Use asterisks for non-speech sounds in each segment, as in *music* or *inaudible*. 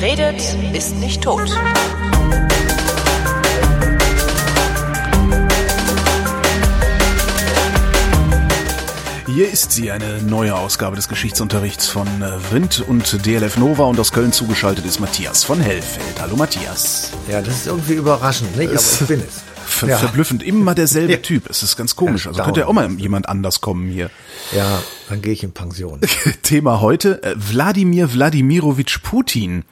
Wer redet, ist nicht tot. Hier ist sie, eine neue Ausgabe des Geschichtsunterrichts von äh, Wind und DLF Nova und aus Köln zugeschaltet ist Matthias von Hellfeld. Hallo Matthias. Ja, das ist irgendwie überraschend, nicht? Aber ich bin es. Ver Ja. Verblüffend, immer der selbe *laughs* Ja. Typ. Es ist ganz komisch. Also könnte ja auch mal jemand anders kommen hier. Ja, dann gehe ich in Pension. *laughs* Thema heute, äh, Wladimir Wladimirovich Putin.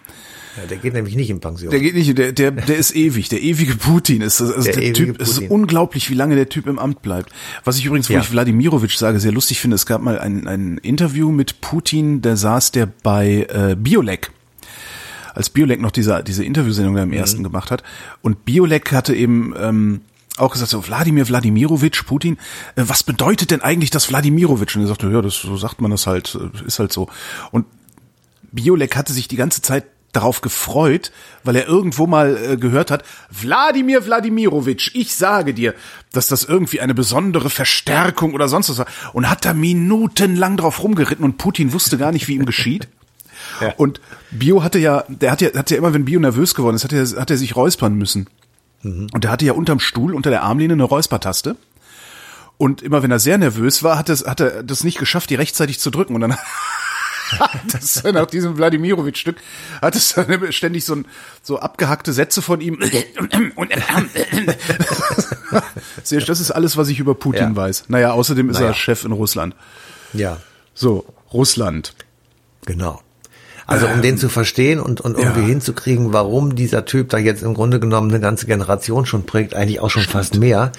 Ja, der geht nämlich nicht in Pension. Der geht nicht, der, der, der ist ewig, der ewige Putin ist, also der, Der Typ, es ist Putin. unglaublich, wie lange der Typ im Amt bleibt. Was ich übrigens, wo Ja. ich Wladimirovich sage, sehr lustig finde, es gab mal ein, ein Interview mit Putin, da saß der bei äh, Biolek. Als Biolek noch diese, diese Interviewsendung da im Mhm. ersten gemacht hat. Und Biolek hatte eben, ähm, auch gesagt, so Wladimir Wladimirovich, Putin, äh, was bedeutet denn eigentlich das Wladimirovich? Und er sagte, ja, das, so sagt man das halt, äh, ist halt so. Und Biolek hatte sich die ganze Zeit darauf gefreut, weil er irgendwo mal äh, gehört hat, Wladimir Wladimirovich, ich sage dir, dass das irgendwie eine besondere Verstärkung oder sonst was war. Und hat da minutenlang drauf rumgeritten und Putin wusste gar nicht, wie ihm geschieht. *laughs* Ja. Und Bio hatte ja, der hat ja, hat ja immer, wenn Bio nervös geworden ist, hat er, hat er sich räuspern müssen. Und der hatte ja unterm Stuhl, unter der Armlehne eine Räuspertaste. Und immer wenn er sehr nervös war, hat, es, hat er das nicht geschafft, die rechtzeitig zu drücken. Und dann hat das dann nach diesem Wladimirovich-Stück, hat es dann ständig so, ein, so abgehackte Sätze von ihm. Das ist alles, was ich über Putin Ja. weiß. Naja, außerdem ist Naja. er Chef in Russland. Ja, So, Russland. genau. Also um den zu verstehen und, und irgendwie ja. hinzukriegen, warum dieser Typ da jetzt im Grunde genommen eine ganze Generation schon prägt, eigentlich auch schon fast mehr,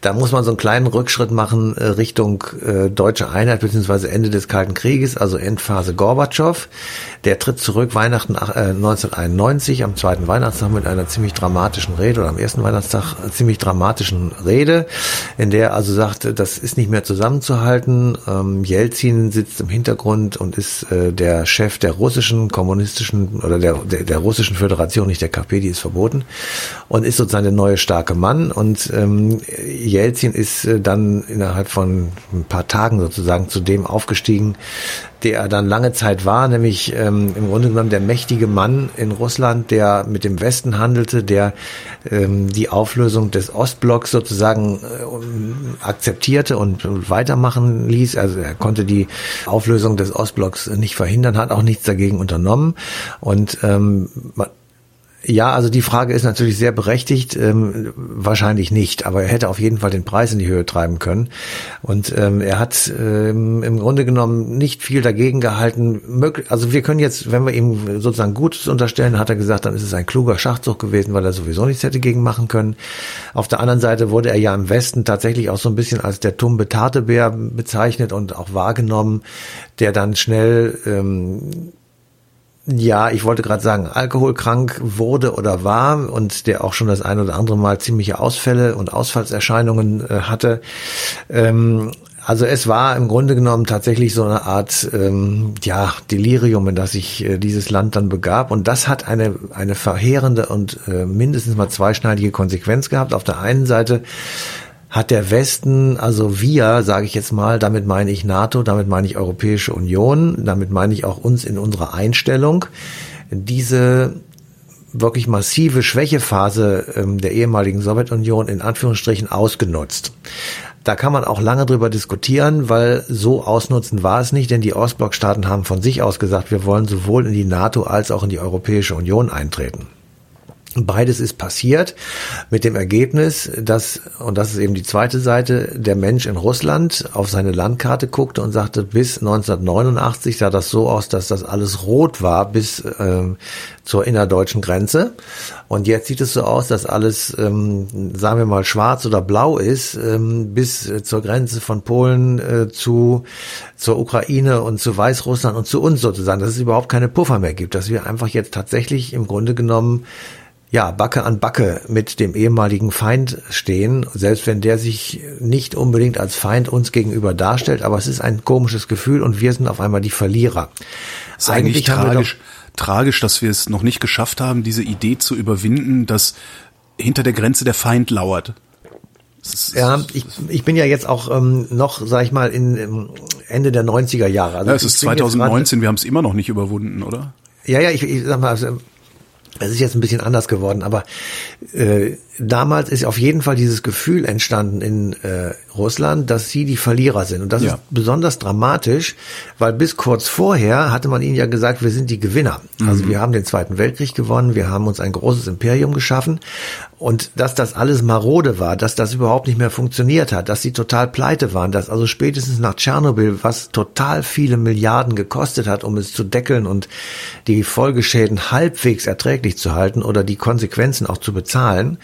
da muss man so einen kleinen Rückschritt machen äh, Richtung äh, deutsche Einheit beziehungsweise Ende des Kalten Krieges, also Endphase Gorbatschow. Der tritt zurück Weihnachten ach- äh, 1991 am zweiten Weihnachtstag mit einer ziemlich dramatischen Rede oder am ersten Weihnachtstag äh, ziemlich dramatischen Rede, in der er also sagt, äh, das ist nicht mehr zusammenzuhalten. Ähm, Jelzin sitzt im Hintergrund und ist äh, der Chef der russischen kommunistischen oder der, der, der russischen Föderation, nicht der KP, die ist verboten, und ist sozusagen der neue starke Mann. Und ähm, Jelzin ist äh, dann innerhalb von ein paar Tagen sozusagen zu dem aufgestiegen, der er dann lange Zeit war, nämlich ähm, im Grunde genommen der mächtige Mann in Russland, der mit dem Westen handelte, der ähm, die Auflösung des Ostblocks sozusagen äh, akzeptierte und weitermachen ließ. Also er konnte die Auflösung des Ostblocks nicht verhindern, hat auch nichts dagegen unternommen. Und ähm, ja, also die Frage ist natürlich sehr berechtigt. Ähm, wahrscheinlich nicht, aber er hätte auf jeden Fall den Preis in die Höhe treiben können. Und ähm, er hat ähm, im Grunde genommen nicht viel dagegen gehalten. Mög- Also wir können jetzt, wenn wir ihm sozusagen Gutes unterstellen, hat er gesagt, dann ist es ein kluger Schachzug gewesen, weil er sowieso nichts hätte gegen machen können. Auf der anderen Seite wurde er ja im Westen tatsächlich auch so ein bisschen als der tumbe Tatebär bezeichnet und auch wahrgenommen, der dann schnell ähm, ja, ich wollte gerade sagen, alkoholkrank wurde oder war und der auch schon das ein oder andere Mal ziemliche Ausfälle und Ausfallserscheinungen äh, hatte. Ähm, also es war im Grunde genommen tatsächlich so eine Art ähm, ja Delirium, in das sich äh, dieses Land dann begab und das hat eine eine verheerende und äh, mindestens mal zweischneidige Konsequenz gehabt. Auf der einen Seite hat der Westen, also wir, sage ich jetzt mal, damit meine ich NATO, damit meine ich Europäische Union, damit meine ich auch uns in unserer Einstellung, diese wirklich massive Schwächephase ähm, der ehemaligen Sowjetunion in Anführungsstrichen ausgenutzt. Da kann man auch lange drüber diskutieren, weil so ausnutzen war es nicht, denn die Ostblockstaaten haben von sich aus gesagt, wir wollen sowohl in die NATO als auch in die Europäische Union eintreten. Beides ist passiert mit dem Ergebnis, dass, und das ist eben die zweite Seite, der Mensch in Russland auf seine Landkarte guckte und sagte, bis 1989 sah das so aus, dass das alles rot war bis ähm, zur innerdeutschen Grenze. Und jetzt sieht es so aus, dass alles, ähm, sagen wir mal, schwarz oder blau ist, ähm, bis äh, zur Grenze von Polen äh, zu, zur Ukraine und zu Weißrussland und zu uns sozusagen, dass es überhaupt keine Puffer mehr gibt, dass wir einfach jetzt tatsächlich im Grunde genommen ja, Backe an Backe mit dem ehemaligen Feind stehen, selbst wenn der sich nicht unbedingt als Feind uns gegenüber darstellt, aber es ist ein komisches Gefühl und wir sind auf einmal die Verlierer. ist eigentlich wir tragisch, tragisch, dass wir es noch nicht geschafft haben, diese Idee zu überwinden, dass hinter der Grenze der Feind lauert. Ja, ich, ich bin ja jetzt auch ähm, noch, sag ich mal, in ähm, Ende der 90er Jahre. Also ja, es ist bin jetzt 2019, wir haben es immer noch nicht überwunden, oder? Grad, Ja, ja, ich, ich sag mal, also, es ist jetzt ein bisschen anders geworden, aber äh, damals ist auf jeden Fall dieses Gefühl entstanden in äh, Russland, dass sie die Verlierer sind. Und das Ja. ist besonders dramatisch, weil bis kurz vorher hatte man ihnen ja gesagt, wir sind die Gewinner. Also wir haben den Zweiten Weltkrieg gewonnen, wir haben uns ein großes Imperium geschaffen. Und dass das alles marode war, dass das überhaupt nicht mehr funktioniert hat, dass sie total pleite waren, dass also spätestens nach Tschernobyl, was total viele Milliarden gekostet hat, um es zu deckeln und die Folgeschäden halbwegs erträglich zu halten oder die Konsequenzen auch zu bezahlen,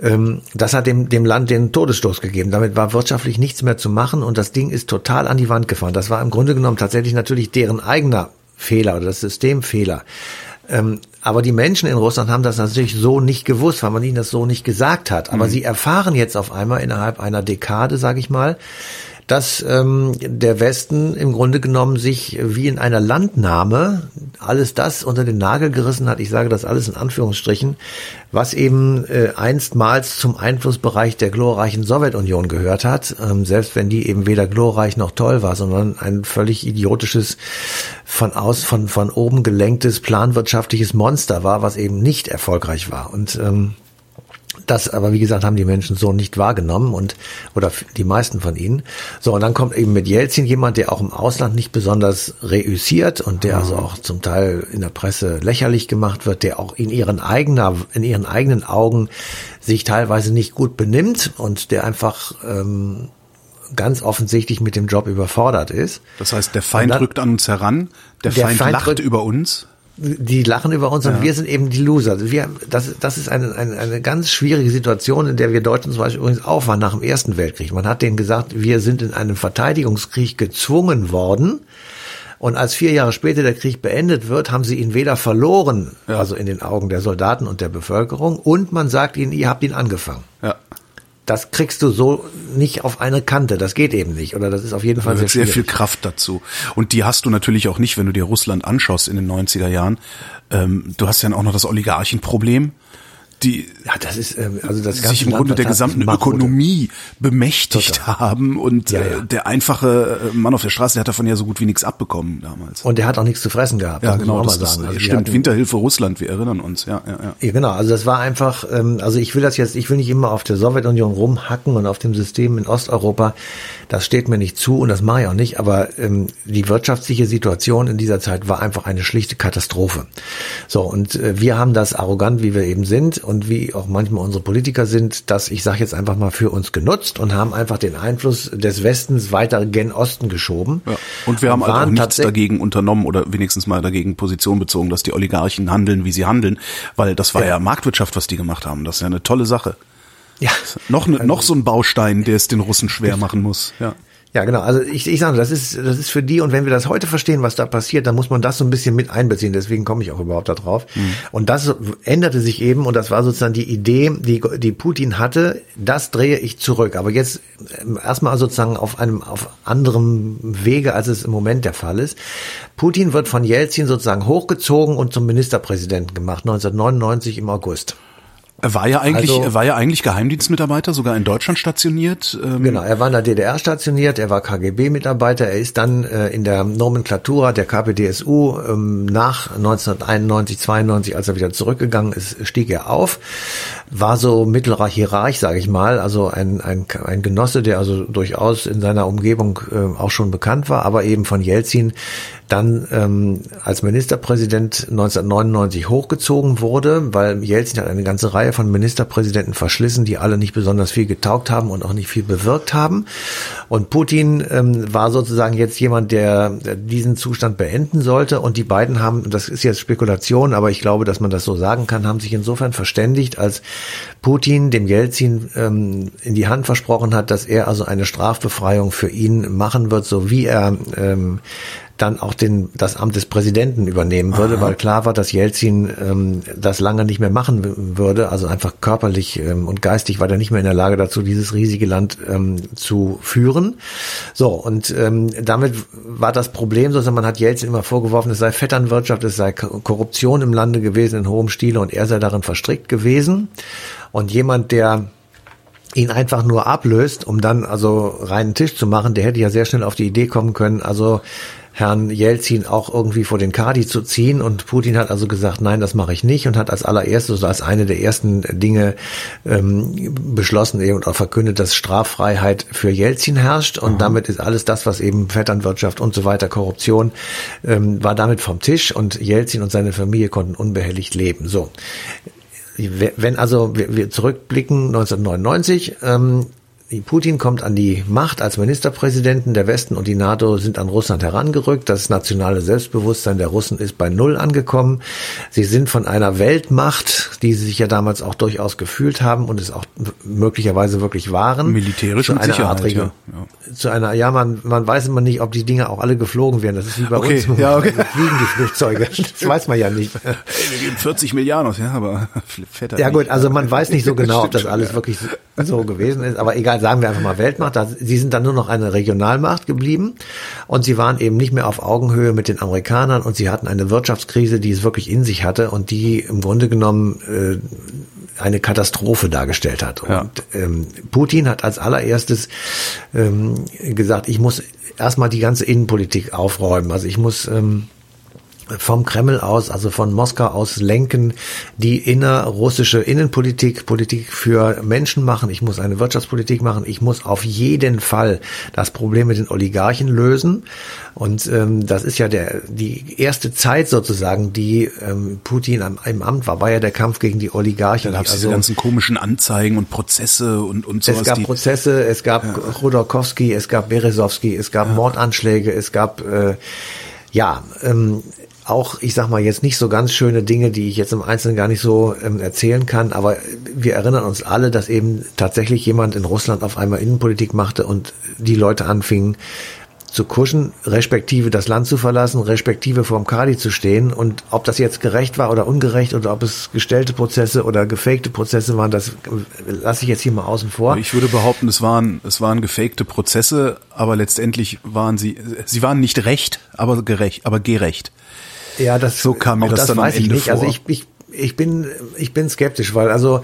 ähm, das hat dem, dem Land den Todesstoß gegeben. Damit war wirtschaftlich nichts mehr zu machen und das Ding ist total an die Wand gefahren. Das war im Grunde genommen tatsächlich natürlich deren eigener Fehler oder das Systemfehler. Ähm, aber die Menschen in Russland haben das natürlich so nicht gewusst, weil man ihnen das so nicht gesagt hat. Aber sie erfahren jetzt auf einmal innerhalb einer Dekade, sage ich mal, dass ähm, der Westen im Grunde genommen sich wie in einer Landnahme alles das unter den Nagel gerissen hat. Ich sage das alles in Anführungsstrichen, was eben äh, einstmals zum Einflussbereich der glorreichen Sowjetunion gehört hat, ähm, selbst wenn die eben weder glorreich noch toll war, sondern ein völlig idiotisches, von aus von von oben gelenktes planwirtschaftliches Monster war, was eben nicht erfolgreich war. Und ähm, das aber, wie gesagt, haben die Menschen so nicht wahrgenommen und, oder die meisten von ihnen. So, und dann kommt eben mit Jelzin jemand, der auch im Ausland nicht besonders reüssiert und der also auch zum Teil in der Presse lächerlich gemacht wird, der auch in ihren eigener, in ihren eigenen Augen sich teilweise nicht gut benimmt und der einfach, ähm, ganz offensichtlich mit dem Job überfordert ist. Das heißt, der Feind dann- rückt an uns heran, der, Der Feind, Feind lacht rückt- über uns. Die lachen über uns und wir sind eben die Loser. Also Wir, das, das ist eine, eine, eine ganz schwierige Situation, in der wir Deutschen zum Beispiel übrigens auch waren nach dem Ersten Weltkrieg. Man hat denen gesagt, wir sind in einem Verteidigungskrieg gezwungen worden. Und als vier Jahre später der Krieg beendet wird, haben sie ihn weder verloren, also in den Augen der Soldaten und der Bevölkerung, und man sagt ihnen, ihr habt ihn angefangen. Ja. Das kriegst du so nicht auf eine Kante. Das geht eben nicht. Oder das ist auf jeden Fall sehr sehr viel Kraft dazu. Und die hast du natürlich auch nicht, wenn du dir Russland anschaust in den 90er Jahren. Ähm, du hast ja auch noch das Oligarchenproblem, die ja, das ist ähm, also das sich im Grunde der gesamten. Ökonomie bemächtigt Total. haben und Ja, äh, ja. der einfache äh, Mann auf der Straße, der hat davon ja so gut wie nichts abbekommen damals. Und der hat auch nichts zu fressen gehabt. ja, genau, das, das sagen. Also stimmt. hatten- Winterhilfe Russland, wir erinnern uns, ja, ja, ja. Ja, genau, also das war einfach, ähm, also ich will das jetzt, ich will nicht immer auf der Sowjetunion rumhacken und auf dem System in Osteuropa, das steht mir nicht zu und das mache ich auch nicht, aber ähm, die wirtschaftliche Situation in dieser Zeit war einfach eine schlichte Katastrophe. So, und äh, wir haben das arrogant, wie wir eben sind und wie auch manchmal unsere Politiker sind, das, ich sage jetzt einfach mal, für uns genutzt und haben einfach den Einfluss des Westens weiter gen Osten geschoben. Ja. Und wir haben auch waren nichts dagegen unternommen oder wenigstens mal dagegen Position bezogen, dass die Oligarchen handeln, wie sie handeln, weil das war ja, Ja. Marktwirtschaft, was die gemacht haben. Das ist ja eine tolle Sache. Ja, Noch, ne, noch so ein Baustein, der es den Russen schwer machen muss. Ja. Ja, genau. Also ich, ich sage, das ist, das ist für die, und wenn wir das heute verstehen, was da passiert, dann muss man das so ein bisschen mit einbeziehen. Deswegen komme ich auch überhaupt da drauf. Und das änderte sich eben, und das war sozusagen die Idee, die, die Putin hatte, das drehe ich zurück. Aber jetzt ähm, erstmal sozusagen auf einem, auf anderem Wege, als es im Moment der Fall ist. Putin wird von Jelzin sozusagen hochgezogen und zum Ministerpräsidenten gemacht, 1999 im August. Er war ja eigentlich, Also- er war ja eigentlich Geheimdienstmitarbeiter, sogar in Deutschland stationiert. Ähm, Genau, er war in der DDR stationiert, er war KGB-Mitarbeiter, er ist dann äh, in der Nomenklatura der KPDSU ähm, nach 1991, 92, als er wieder zurückgegangen ist, stieg er auf, war so mittlerer Hierarch, sage ich mal, also ein, ein, ein Genosse, der also durchaus in seiner Umgebung äh, auch schon bekannt war, aber eben von Jelzin dann ähm, als Ministerpräsident 1999 hochgezogen wurde, weil Jelzin hat eine ganze Reihe von Ministerpräsidenten verschlissen, die alle nicht besonders viel getaugt haben und auch nicht viel bewirkt haben. Und Putin ähm, war sozusagen jetzt jemand, der diesen Zustand beenden sollte. Und die beiden haben, das ist jetzt Spekulation, aber ich glaube, dass man das so sagen kann, haben sich insofern verständigt, als Putin dem Jelzin ähm, in die Hand versprochen hat, dass er also eine Strafbefreiung für ihn machen wird, so wie er ähm, dann auch den, das Amt des Präsidenten übernehmen würde, weil klar war, dass Jelzin ähm, das lange nicht mehr machen würde. Also einfach körperlich ähm, und geistig war er nicht mehr in der Lage dazu, dieses riesige Land ähm, zu führen. So, und ähm, damit war das Problem, sozusagen, man hat Jelzin immer vorgeworfen, es sei Vetternwirtschaft, es sei Ko- Korruption im Lande gewesen in hohem Stile und er sei darin verstrickt gewesen. Und jemand, der ihn einfach nur ablöst, um dann also reinen Tisch zu machen, der hätte ja sehr schnell auf die Idee kommen können, also Herrn Jelzin auch irgendwie vor den Kadi zu ziehen. Und Putin hat also gesagt, nein, das mache ich nicht und hat als allererstes, als eine der ersten Dinge ähm, beschlossen eben und auch verkündet, dass Straffreiheit für Jelzin herrscht. Und mhm. damit ist alles das, was eben Vetternwirtschaft und so weiter, Korruption, ähm, war damit vom Tisch und Jelzin und seine Familie konnten unbehelligt leben. So. Wenn also wir, wir zurückblicken 1999, ähm, Putin kommt an die Macht als Ministerpräsidenten der Westen und die NATO sind an Russland herangerückt. Das nationale Selbstbewusstsein der Russen ist bei Null angekommen. Sie sind von einer Weltmacht, die sie sich ja damals auch durchaus gefühlt haben und es auch möglicherweise wirklich waren. Militärisch zu einer Art Region. Ja. Zu einer, ja, man, man weiß immer nicht, ob die Dinge auch alle geflogen werden. Das ist wie bei okay, uns. Ja, okay. *laughs* Fliegen die Flugzeuge. Das weiß man ja nicht. Hey, wir geben 40 Milliarden aus, ja, aber *laughs* fett Ja gut, also man weiß nicht so genau, ob das alles wirklich so gewesen ist. Aber egal, sagen wir einfach mal Weltmacht. Sie sind dann nur noch eine Regionalmacht geblieben und sie waren eben nicht mehr auf Augenhöhe mit den Amerikanern und sie hatten eine Wirtschaftskrise, die es wirklich in sich hatte und die im Grunde genommen äh, eine Katastrophe dargestellt hat. Ja. Und ähm, Putin hat als allererstes ähm, gesagt, ich muss erstmal die ganze Innenpolitik aufräumen. Also ich muss ähm, vom Kreml aus, also von Moskau aus lenken, die innerrussische Innenpolitik, Politik für Menschen machen. Ich muss eine Wirtschaftspolitik machen. Ich muss auf jeden Fall das Problem mit den Oligarchen lösen. Und ähm, das ist ja der die erste Zeit sozusagen, die ähm, Putin am, im Amt war, war ja der Kampf gegen die Oligarchen. Da gab es also, diese ganzen komischen Anzeigen und Prozesse und und sowas. Es gab Prozesse, es gab ja. Chodorkowski, es gab Berezowski, es gab ja. Mordanschläge, es gab äh, ja, ähm, auch, ich sag mal, jetzt nicht so ganz schöne Dinge, die ich jetzt im Einzelnen gar nicht so ähm, erzählen kann, aber wir erinnern uns alle, dass eben tatsächlich jemand in Russland auf einmal Innenpolitik machte und die Leute anfingen zu kuschen, respektive das Land zu verlassen, respektive vorm Kali zu stehen. Und ob das jetzt gerecht war oder ungerecht oder ob es gestellte Prozesse oder gefakte Prozesse waren, das lasse ich jetzt hier mal außen vor. Ich würde behaupten, es waren, es waren gefakte Prozesse, aber letztendlich waren sie, sie waren nicht recht, aber gerecht, aber gerecht. Ja, das so kam mir das, das dann weiß am Ende ich nicht. Also vor. Also ich, ich ich bin, ich bin skeptisch, weil also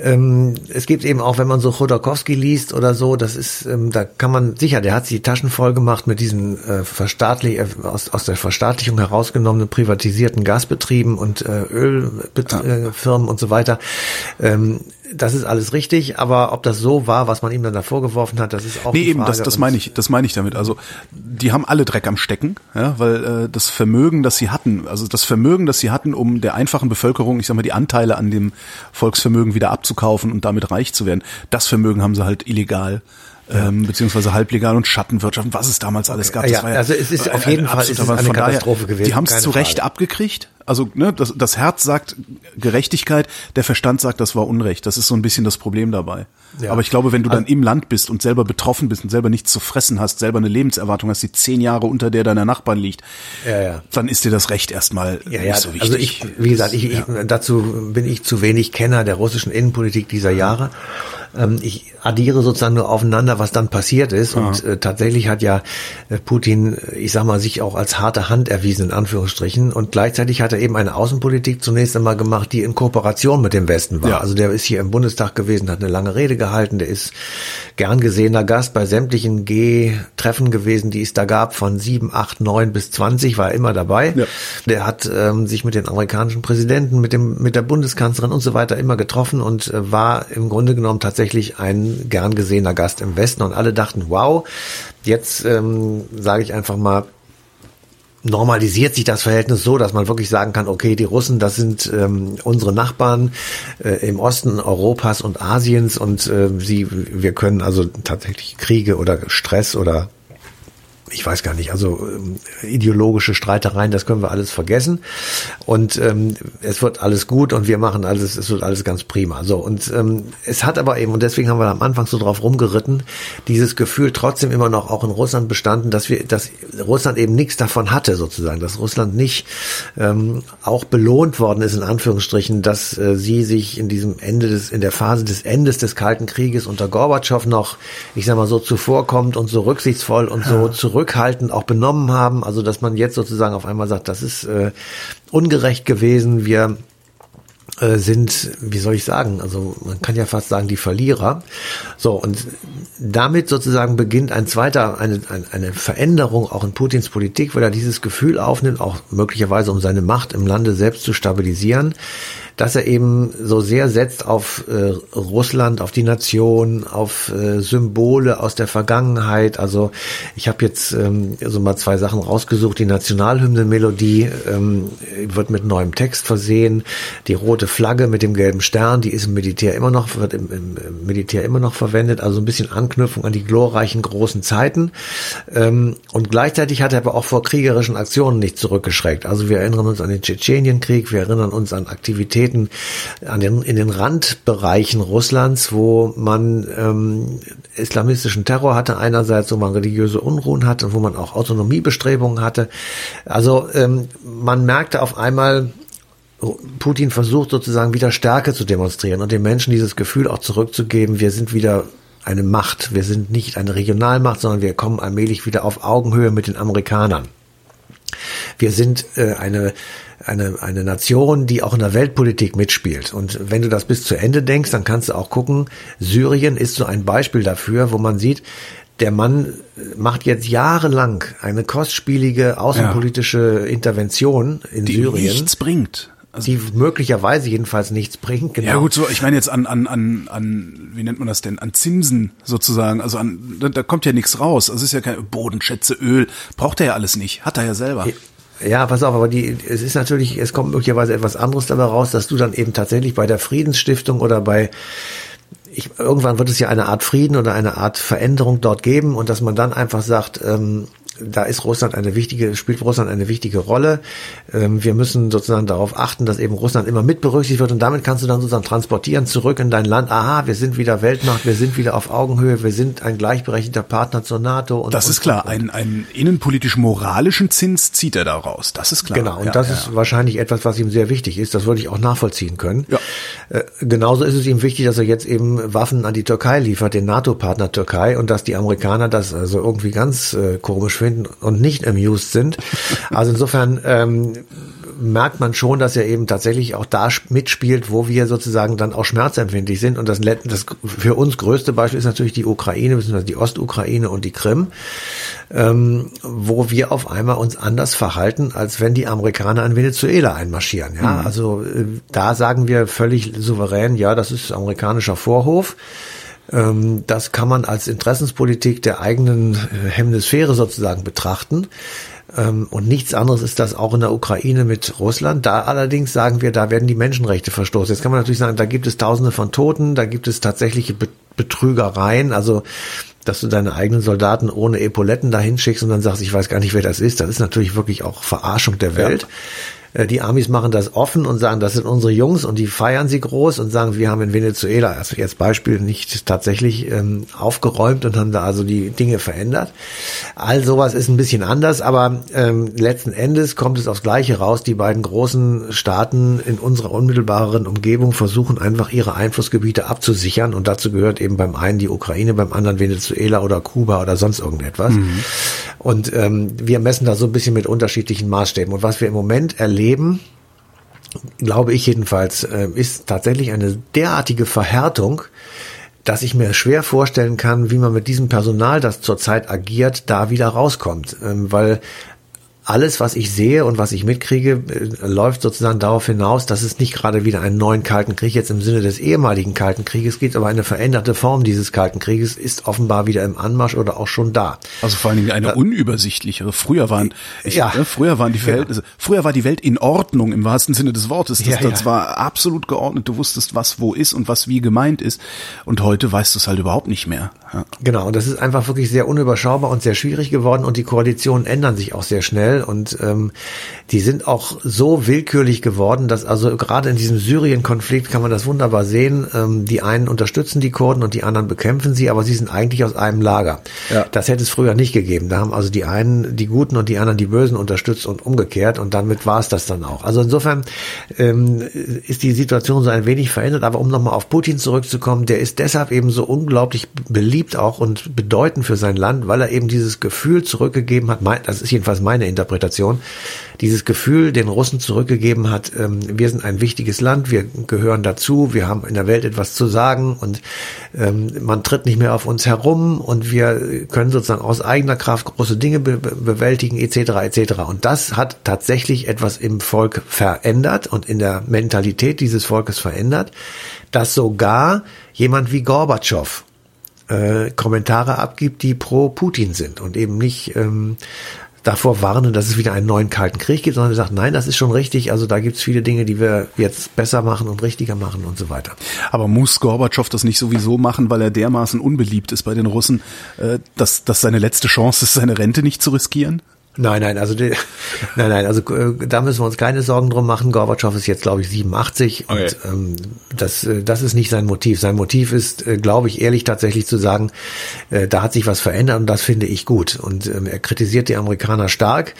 ähm, es gibt eben auch, wenn man so Chodorkowski liest oder so, das ist, ähm, da kann man sicher, der hat sich die Taschen voll gemacht mit diesen äh, verstaatlich, äh, aus, aus der Verstaatlichung herausgenommenen privatisierten Gasbetrieben und äh, Ölfirmen ja. und so weiter. Ähm, das ist alles richtig, aber ob das so war, was man ihm dann da vorgeworfen hat, das ist auch Nee, eben, das, das meine ich, das meine ich damit. Also, die haben alle Dreck am Stecken, ja, weil äh, das Vermögen, das sie hatten, also das Vermögen, das sie hatten, um der einfachen Bevölkerung, ich sag mal, die Anteile an dem Volksvermögen wieder abzukaufen und damit reich zu werden, das Vermögen haben sie halt illegal ähm, beziehungsweise halblegal und Schattenwirtschaft, was es damals alles gab. Das ja, war ja also es ist auf jeden Fall ist es eine Katastrophe daher, gewesen. Die haben es zu Recht abgekriegt. Also ne, das, das Herz sagt Gerechtigkeit, der Verstand sagt, das war Unrecht. Das ist so ein bisschen das Problem dabei. Ja. Aber ich glaube, wenn du dann also, im Land bist und selber betroffen bist und selber nichts zu fressen hast, selber eine Lebenserwartung hast, die zehn Jahre unter der deiner Nachbarn liegt, ja, ja. dann ist dir das Recht erstmal ja, ja. nicht so wichtig. Also ich, wie gesagt, ich, ich, dazu bin ich zu wenig Kenner der russischen Innenpolitik dieser Jahre. Ähm, ich addiere sozusagen nur aufeinander, was dann passiert ist. Ja. Und äh, tatsächlich hat ja äh, Putin, ich sag mal, sich auch als harte Hand erwiesen, in Anführungsstrichen. Und gleichzeitig hat er eben eine Außenpolitik zunächst einmal gemacht, die in Kooperation mit dem Westen war. Ja. Also der ist hier im Bundestag gewesen, hat eine lange Rede gehalten, der ist gern gesehener Gast bei sämtlichen G-Treffen gewesen, die es da gab, von sieben, acht, neun bis zwanzig, war immer dabei. Ja. Der hat ähm, sich mit den amerikanischen Präsidenten, mit dem, mit der Bundeskanzlerin und so weiter immer getroffen und äh, war im Grunde genommen tatsächlich ein gern gesehener Gast im Westen und alle dachten, wow, jetzt ähm, sage ich einfach mal, normalisiert sich das Verhältnis so, dass man wirklich sagen kann, okay, die Russen, das sind ähm, unsere Nachbarn äh, im Osten Europas und Asiens und äh, sie, wir können also tatsächlich Kriege oder Stress oder ich weiß gar nicht, also ähm, ideologische Streitereien, das können wir alles vergessen. Und ähm, es wird alles gut und wir machen alles, es wird alles ganz prima. So, und ähm, es hat aber eben, und deswegen haben wir am Anfang so drauf rumgeritten, dieses Gefühl trotzdem immer noch auch in Russland bestanden, dass wir, dass Russland eben nichts davon hatte, sozusagen, dass Russland nicht ähm, auch belohnt worden ist, in Anführungsstrichen, dass äh, sie sich in diesem Ende des, in der Phase des Endes des Kalten Krieges unter Gorbatschow noch, ich sag mal, so zuvorkommt und so rücksichtsvoll und so zurück zurückhaltend auch benommen haben. Also dass man jetzt sozusagen auf einmal sagt, das ist äh, ungerecht gewesen. Wir äh, sind, wie soll ich sagen, also man kann ja fast sagen, die Verlierer. So, und damit sozusagen beginnt ein zweiter, eine, eine Veränderung auch in Putins Politik, weil er dieses Gefühl aufnimmt, auch möglicherweise um seine Macht im Lande selbst zu stabilisieren, dass er eben so sehr setzt auf äh, Russland, auf die Nation, auf äh, Symbole aus der Vergangenheit. Also ich habe jetzt ähm, so mal zwei Sachen rausgesucht. Die Nationalhymne-Melodie ähm, wird mit neuem Text versehen. Die rote Flagge mit dem gelben Stern, die ist im Militär immer noch, wird im, im Militär immer noch verwendet. Also ein bisschen Anknüpfung an die glorreichen großen Zeiten. Ähm, und gleichzeitig hat er aber auch vor kriegerischen Aktionen nicht zurückgeschreckt. Also wir erinnern uns an den Tschetschenienkrieg, wir erinnern uns an Aktivitäten Aktivitäten an den, in den Randbereichen Russlands, wo man ähm, islamistischen Terror hatte einerseits, wo man religiöse Unruhen hatte, wo man auch Autonomiebestrebungen hatte. Also ähm, man merkte auf einmal, Putin versucht sozusagen wieder Stärke zu demonstrieren und den Menschen dieses Gefühl auch zurückzugeben, wir sind wieder eine Macht, wir sind nicht eine Regionalmacht, sondern wir kommen allmählich wieder auf Augenhöhe mit den Amerikanern. Wir sind äh, eine eine, eine Nation, die auch in der Weltpolitik mitspielt. Und wenn du das bis zu Ende denkst, dann kannst du auch gucken, Syrien ist so ein Beispiel dafür, wo man sieht, der Mann macht jetzt jahrelang eine kostspielige außenpolitische ja. Intervention in die Syrien. Die nichts bringt. Also, die möglicherweise jedenfalls nichts bringt. Genau. Ja gut, so ich meine jetzt an an an an wie nennt man das denn? An Zinsen sozusagen. Also an da, da kommt ja nichts raus. Also es ist ja kein Bodenschätze, Öl braucht er ja alles nicht. Hat er ja selber. Ja, pass auf, aber die, es ist natürlich, es kommt möglicherweise etwas anderes dabei raus, dass du dann eben tatsächlich bei der Friedensstiftung oder bei ich, irgendwann wird es ja eine Art Frieden oder eine Art Veränderung dort geben und dass man dann einfach sagt, ähm, da ist Russland eine wichtige, spielt Russland eine wichtige Rolle. Ähm, wir müssen sozusagen darauf achten, dass eben Russland immer mit berücksichtigt wird und damit kannst du dann sozusagen transportieren zurück in dein Land. Aha, wir sind wieder Weltmacht, wir sind wieder auf Augenhöhe, wir sind ein gleichberechtigter Partner zur NATO. Und, das ist klar. Ein, einen innenpolitisch-moralischen Zins zieht er daraus. Das ist klar. Genau. Und ja, das ja. ist wahrscheinlich etwas, was ihm sehr wichtig ist. Das würde ich auch nachvollziehen können. Ja. Äh, genauso ist es ihm wichtig, dass er jetzt eben Waffen an die Türkei liefert, den NATO-Partner Türkei und dass die Amerikaner das also irgendwie ganz äh, komisch finden finden und nicht amused sind. Also insofern ähm, merkt man schon, dass er eben tatsächlich auch da mitspielt, wo wir sozusagen dann auch schmerzempfindlich sind. Und das, das für uns größte Beispiel ist natürlich die Ukraine, beziehungsweise die Ostukraine und die Krim, ähm, wo wir auf einmal uns anders verhalten, als wenn die Amerikaner in Venezuela einmarschieren. Ja, mhm. also äh, da sagen wir völlig souverän, ja, das ist amerikanischer Vorhof. Ähm, das kann man als Interessenspolitik der eigenen äh, Hemisphäre sozusagen betrachten. Ähm, und nichts anderes ist das auch in der Ukraine mit Russland. Da allerdings sagen wir, da werden die Menschenrechte verstoßen. Jetzt kann man natürlich sagen, da gibt es Tausende von Toten, da gibt es tatsächliche Betrügereien, also dass du deine eigenen Soldaten ohne Epauletten dahin schickst und dann sagst, ich weiß gar nicht, wer das ist. Das ist natürlich wirklich auch Verarschung der Welt. Ja. Äh, die Amis machen das offen und sagen, das sind unsere Jungs und die feiern sie groß und sagen, wir haben in Venezuela, also jetzt Beispiel, nicht tatsächlich ähm, aufgeräumt und haben da also die Dinge verändert. All sowas ist ein bisschen anders, aber ähm, letzten Endes kommt es aufs Gleiche raus. Die beiden großen Staaten in unserer unmittelbaren Umgebung versuchen einfach ihre Einflussgebiete abzusichern und dazu gehört eben beim einen die Ukraine, beim anderen Venezuela oder Kuba oder sonst irgendetwas. Mhm. Und ähm, wir messen da so ein bisschen mit unterschiedlichen Maßstäben. Und was wir im Moment erleben, glaube ich jedenfalls, äh, ist tatsächlich eine derartige Verhärtung, dass ich mir schwer vorstellen kann, wie man mit diesem Personal, das zurzeit agiert, da wieder rauskommt. Ähm, weil alles, was ich sehe und was ich mitkriege, äh, läuft sozusagen darauf hinaus, dass es nicht gerade wieder einen neuen Kalten Krieg jetzt im Sinne des ehemaligen Kalten Krieges gibt, aber eine veränderte Form dieses Kalten Krieges ist offenbar wieder im Anmarsch oder auch schon da. Also vor allen Dingen eine unübersichtlichere. Früher waren, ich, ja, ne, früher waren die Verhältnisse, ja. früher war die Welt in Ordnung im wahrsten Sinne des Wortes. Das, ja, ja. das war absolut geordnet. Du wusstest, was wo ist und was wie gemeint ist. Und heute weißt du es halt überhaupt nicht mehr. Ja. Genau. Und das ist einfach wirklich sehr unüberschaubar und sehr schwierig geworden und die Koalitionen ändern sich auch sehr schnell schnell und ähm, die sind auch so willkürlich geworden, dass also gerade in diesem Syrien-Konflikt kann man das wunderbar sehen. Ähm, die einen unterstützen die Kurden und die anderen bekämpfen sie, aber sie sind eigentlich aus einem Lager. Ja. Das hätte es früher nicht gegeben. Da haben also die einen die Guten und die anderen die Bösen unterstützt und umgekehrt und damit war es das dann auch. Also insofern ähm, ist die Situation so ein wenig verändert, aber um nochmal auf Putin zurückzukommen, der ist deshalb eben so unglaublich beliebt auch und bedeutend für sein Land, weil er eben dieses Gefühl zurückgegeben hat, das ist jedenfalls meine Interpretation, Interpretation, dieses Gefühl den Russen zurückgegeben hat, ähm, wir sind ein wichtiges Land, wir gehören dazu, wir haben in der Welt etwas zu sagen und ähm, man tritt nicht mehr auf uns herum und wir können sozusagen aus eigener Kraft große Dinge be bewältigen etc. etc. Und das hat tatsächlich etwas im Volk verändert und in der Mentalität dieses Volkes verändert, dass sogar jemand wie Gorbatschow äh, Kommentare abgibt, die pro Putin sind und eben nicht ähm, davor warnen, dass es wieder einen neuen Kalten Krieg gibt, sondern sagt, nein, das ist schon richtig. Also da gibt es viele Dinge, die wir jetzt besser machen und richtiger machen und so weiter. Aber muss Gorbatschow das nicht sowieso machen, weil er dermaßen unbeliebt ist bei den Russen, äh, dass das seine letzte Chance ist, seine Rente nicht zu riskieren? Nein, nein, also *laughs* nein, nein, also äh, da müssen wir uns keine Sorgen drum machen. Gorbatschow ist jetzt, glaube ich, 87 okay. und ähm, das, äh, das ist nicht sein Motiv. Sein Motiv ist, äh, glaube ich, ehrlich tatsächlich zu sagen, äh, da hat sich was verändert und das finde ich gut. Und ähm, er kritisiert die Amerikaner stark.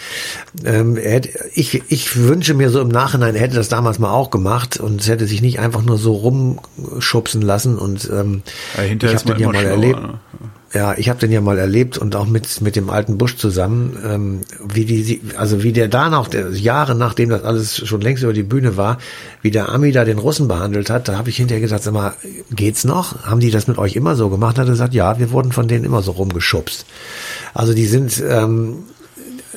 Ähm, er hätte, ich, ich wünsche mir so im Nachhinein, er hätte das damals mal auch gemacht und es hätte sich nicht einfach nur so rumschubsen lassen und ähm, ja, ich habe den ja mal erlebt. Ne? Ja, ich habe den ja mal erlebt und auch mit mit dem alten Busch zusammen, ähm, wie die, also wie der da noch, der, Jahre nachdem das alles schon längst über die Bühne war, wie der Ami da den Russen behandelt hat, da habe ich hinterher gesagt, sag mal, geht's noch? Haben die das mit euch immer so gemacht? Hat er gesagt, ja, wir wurden von denen immer so rumgeschubst. Also die sind, ähm,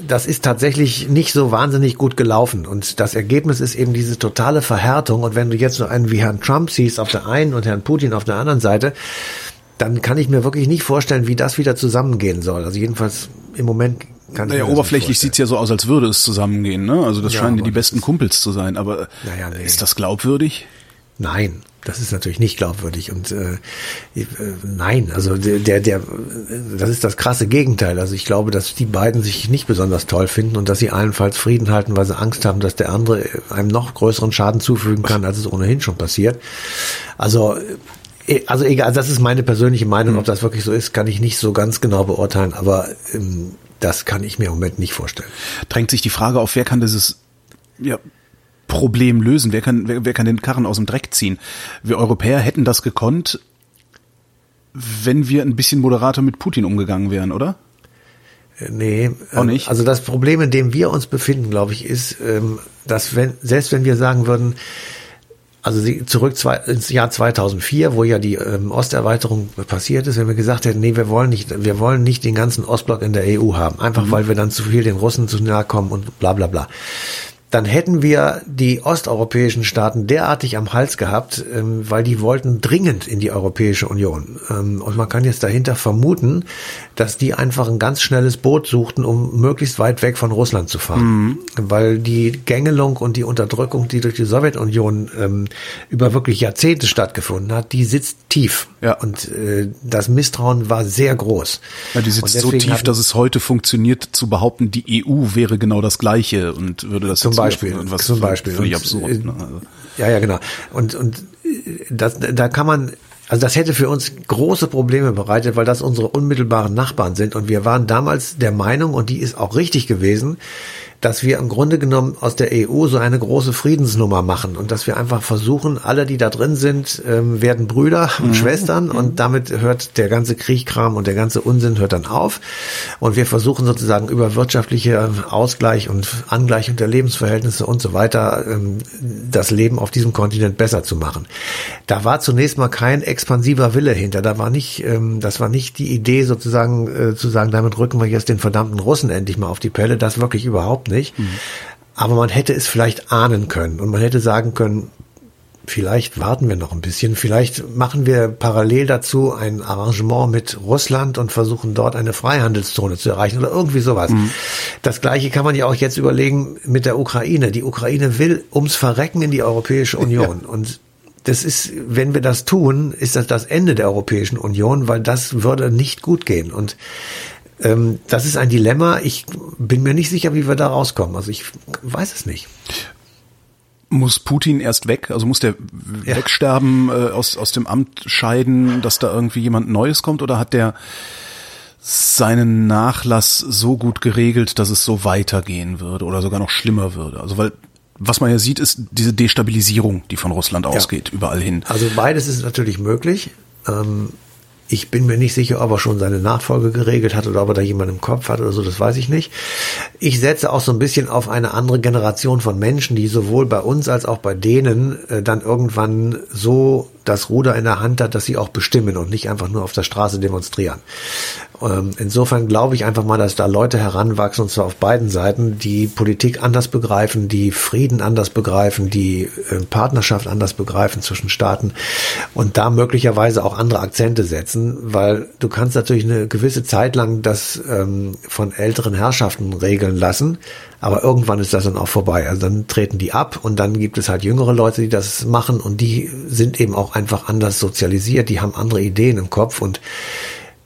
das ist tatsächlich nicht so wahnsinnig gut gelaufen. Und das Ergebnis ist eben diese totale Verhärtung. Und wenn du jetzt so einen wie Herrn Trump siehst auf der einen und Herrn Putin auf der anderen Seite, dann kann ich mir wirklich nicht vorstellen, wie das wieder zusammengehen soll. Also jedenfalls im Moment kann naja, oberflächlich sieht's ja so aus, als würde es zusammengehen. Ne? Also das ja, scheinen die besten Kumpels zu sein. Aber naja, nee. ist das glaubwürdig? Nein, das ist natürlich nicht glaubwürdig und äh, äh, nein, also der, der, der, das ist das krasse Gegenteil. Also ich glaube, dass die beiden sich nicht besonders toll finden und dass sie allenfalls Frieden halten, weil sie Angst haben, dass der andere einem noch größeren Schaden zufügen kann, als es ohnehin schon passiert. Also also egal, das ist meine persönliche Meinung, ob das wirklich so ist, kann ich nicht so ganz genau beurteilen, aber ähm, das kann ich mir im Moment nicht vorstellen. Drängt sich die Frage auf, wer kann dieses ja, Problem lösen? Wer kann, wer, wer kann den Karren aus dem Dreck ziehen? Wir Europäer hätten das gekonnt, wenn wir ein bisschen moderater mit Putin umgegangen wären, oder? Äh, nee, auch nicht. Also das Problem, in dem wir uns befinden, glaube ich, ist, ähm, dass wenn selbst wenn wir sagen würden, also sie zurück zwei, ins Jahr 2004, wo ja die ähm, Osterweiterung passiert ist, wenn wir gesagt hätten, nee, wir wollen nicht, wir wollen nicht den ganzen Ostblock in der EU haben, einfach mhm. weil wir dann zu viel den Russen zu nahe kommen und bla bla bla dann hätten wir die osteuropäischen Staaten derartig am Hals gehabt, ähm, weil die wollten dringend in die Europäische Union. Ähm, und man kann jetzt dahinter vermuten, dass die einfach ein ganz schnelles Boot suchten, um möglichst weit weg von Russland zu fahren. Mhm. Weil die Gängelung und die Unterdrückung, die durch die Sowjetunion ähm, über wirklich Jahrzehnte stattgefunden hat, die sitzt tief. Ja. Und äh, das Misstrauen war sehr groß. Ja, die sitzt so tief, dass es heute funktioniert, zu behaupten, die EU wäre genau das Gleiche und würde das zum Beispiel, was zum Beispiel. Völlig absurd. Ne? Also. Ja, ja, genau. Und und das, da kann man also das hätte für uns große Probleme bereitet, weil das unsere unmittelbaren Nachbarn sind. Und wir waren damals der Meinung, und die ist auch richtig gewesen, dass wir im Grunde genommen aus der EU so eine große Friedensnummer machen und dass wir einfach versuchen, alle, die da drin sind, ähm, werden Brüder und mhm. Schwestern und damit hört der ganze Kriegkram und der ganze Unsinn hört dann auf. Und wir versuchen sozusagen über wirtschaftliche Ausgleich und Angleichung der Lebensverhältnisse und so weiter ähm, das Leben auf diesem Kontinent besser zu machen. Da war zunächst mal kein expansiver Wille hinter. Da war nicht, ähm, das war nicht die Idee sozusagen äh, zu sagen, damit rücken wir jetzt den verdammten Russen endlich mal auf die Pelle. Das wirklich überhaupt nicht. Mhm. Aber man hätte es vielleicht ahnen können und man hätte sagen können, vielleicht warten wir noch ein bisschen, vielleicht machen wir parallel dazu ein Arrangement mit Russland und versuchen dort eine Freihandelszone zu erreichen oder irgendwie sowas. Mhm. Das gleiche kann man ja auch jetzt überlegen mit der Ukraine. Die Ukraine will ums Verrecken in die Europäische Union ja. und das ist, wenn wir das tun, ist das das Ende der Europäischen Union, weil das würde nicht gut gehen. Und ähm, das ist ein Dilemma. Ich bin mir nicht sicher, wie wir da rauskommen. Also ich weiß es nicht. Muss Putin erst weg? Also muss der ja. wegsterben, äh, aus, aus dem Amt scheiden, dass da irgendwie jemand Neues kommt? Oder hat der seinen Nachlass so gut geregelt, dass es so weitergehen würde oder sogar noch schlimmer würde? Also weil was man ja sieht, ist diese Destabilisierung, die von Russland ausgeht, ja. überall hin. Also beides ist natürlich möglich. Ähm Ich bin mir nicht sicher, ob er schon seine Nachfolge geregelt hat oder ob er da jemanden im Kopf hat oder so, das weiß ich nicht. Ich setze auch so ein bisschen auf eine andere Generation von Menschen, die sowohl bei uns als auch bei denen äh, dann irgendwann so das Ruder in der Hand hat, dass sie auch bestimmen und nicht einfach nur auf der Straße demonstrieren. Ähm, insofern glaube ich einfach mal, dass da Leute heranwachsen, und zwar auf beiden Seiten, die Politik anders begreifen, die Frieden anders begreifen, die äh, Partnerschaft anders begreifen zwischen Staaten und da möglicherweise auch andere Akzente setzen, weil du kannst natürlich eine gewisse Zeit lang das ähm, von älteren Herrschaften regeln lassen, aber irgendwann ist das dann auch vorbei. Also dann treten die ab und dann gibt es halt jüngere Leute, die das machen und die sind eben auch einfach anders sozialisiert, die haben andere Ideen im Kopf und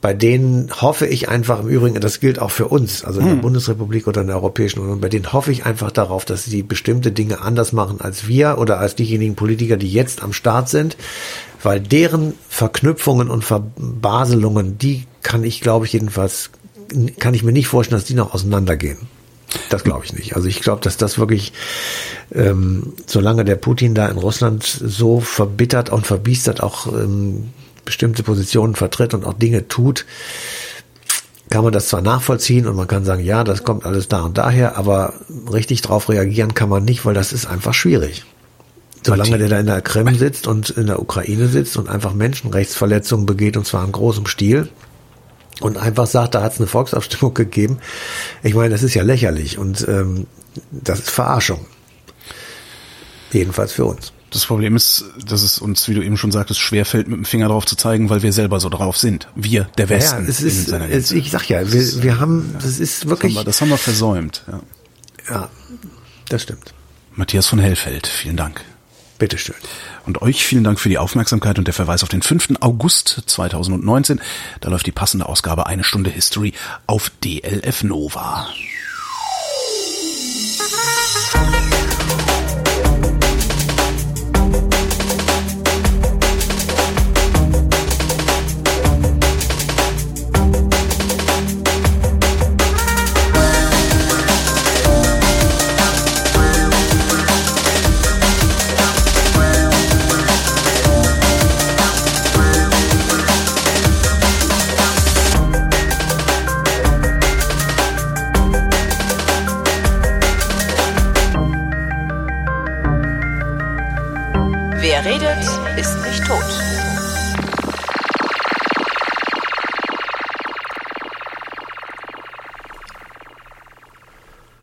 bei denen hoffe ich einfach im Übrigen, das gilt auch für uns, also in der hm. Bundesrepublik oder in der Europäischen Union, bei denen hoffe ich einfach darauf, dass sie bestimmte Dinge anders machen als wir oder als diejenigen Politiker, die jetzt am Start sind, weil deren Verknüpfungen und Verbaselungen, die kann ich, glaube ich, jedenfalls, kann ich mir nicht vorstellen, dass die noch auseinandergehen. Das glaube ich nicht. Also ich glaube, dass das wirklich, ähm, solange der Putin da in Russland so verbittert und verbiestert auch ähm, bestimmte Positionen vertritt und auch Dinge tut, kann man das zwar nachvollziehen und man kann sagen, ja, das kommt alles da und daher, aber richtig drauf reagieren kann man nicht, weil das ist einfach schwierig. Solange der da in der Krim sitzt und in der Ukraine sitzt und einfach Menschenrechtsverletzungen begeht und zwar in großem Stil und einfach sagt, da hat es eine Volksabstimmung *laughs* gegeben. Ich meine, das ist ja lächerlich und ähm, das ist Verarschung. Jedenfalls für uns. Das Problem ist, dass es uns, wie du eben schon sagtest, schwerfällt, mit dem Finger drauf zu zeigen, weil wir selber so drauf sind. Wir, der Westen. Ja, es ist, es, ich sag ja, wir, wir haben, das ist wirklich. Das haben wir, das haben wir versäumt, ja. Ja, das stimmt. Matthias von Hellfeld, vielen Dank. Bitteschön. Und euch vielen Dank für die Aufmerksamkeit und der Verweis auf den 5. August 2019. Da läuft die passende Ausgabe Eine Stunde History auf DLF Nova.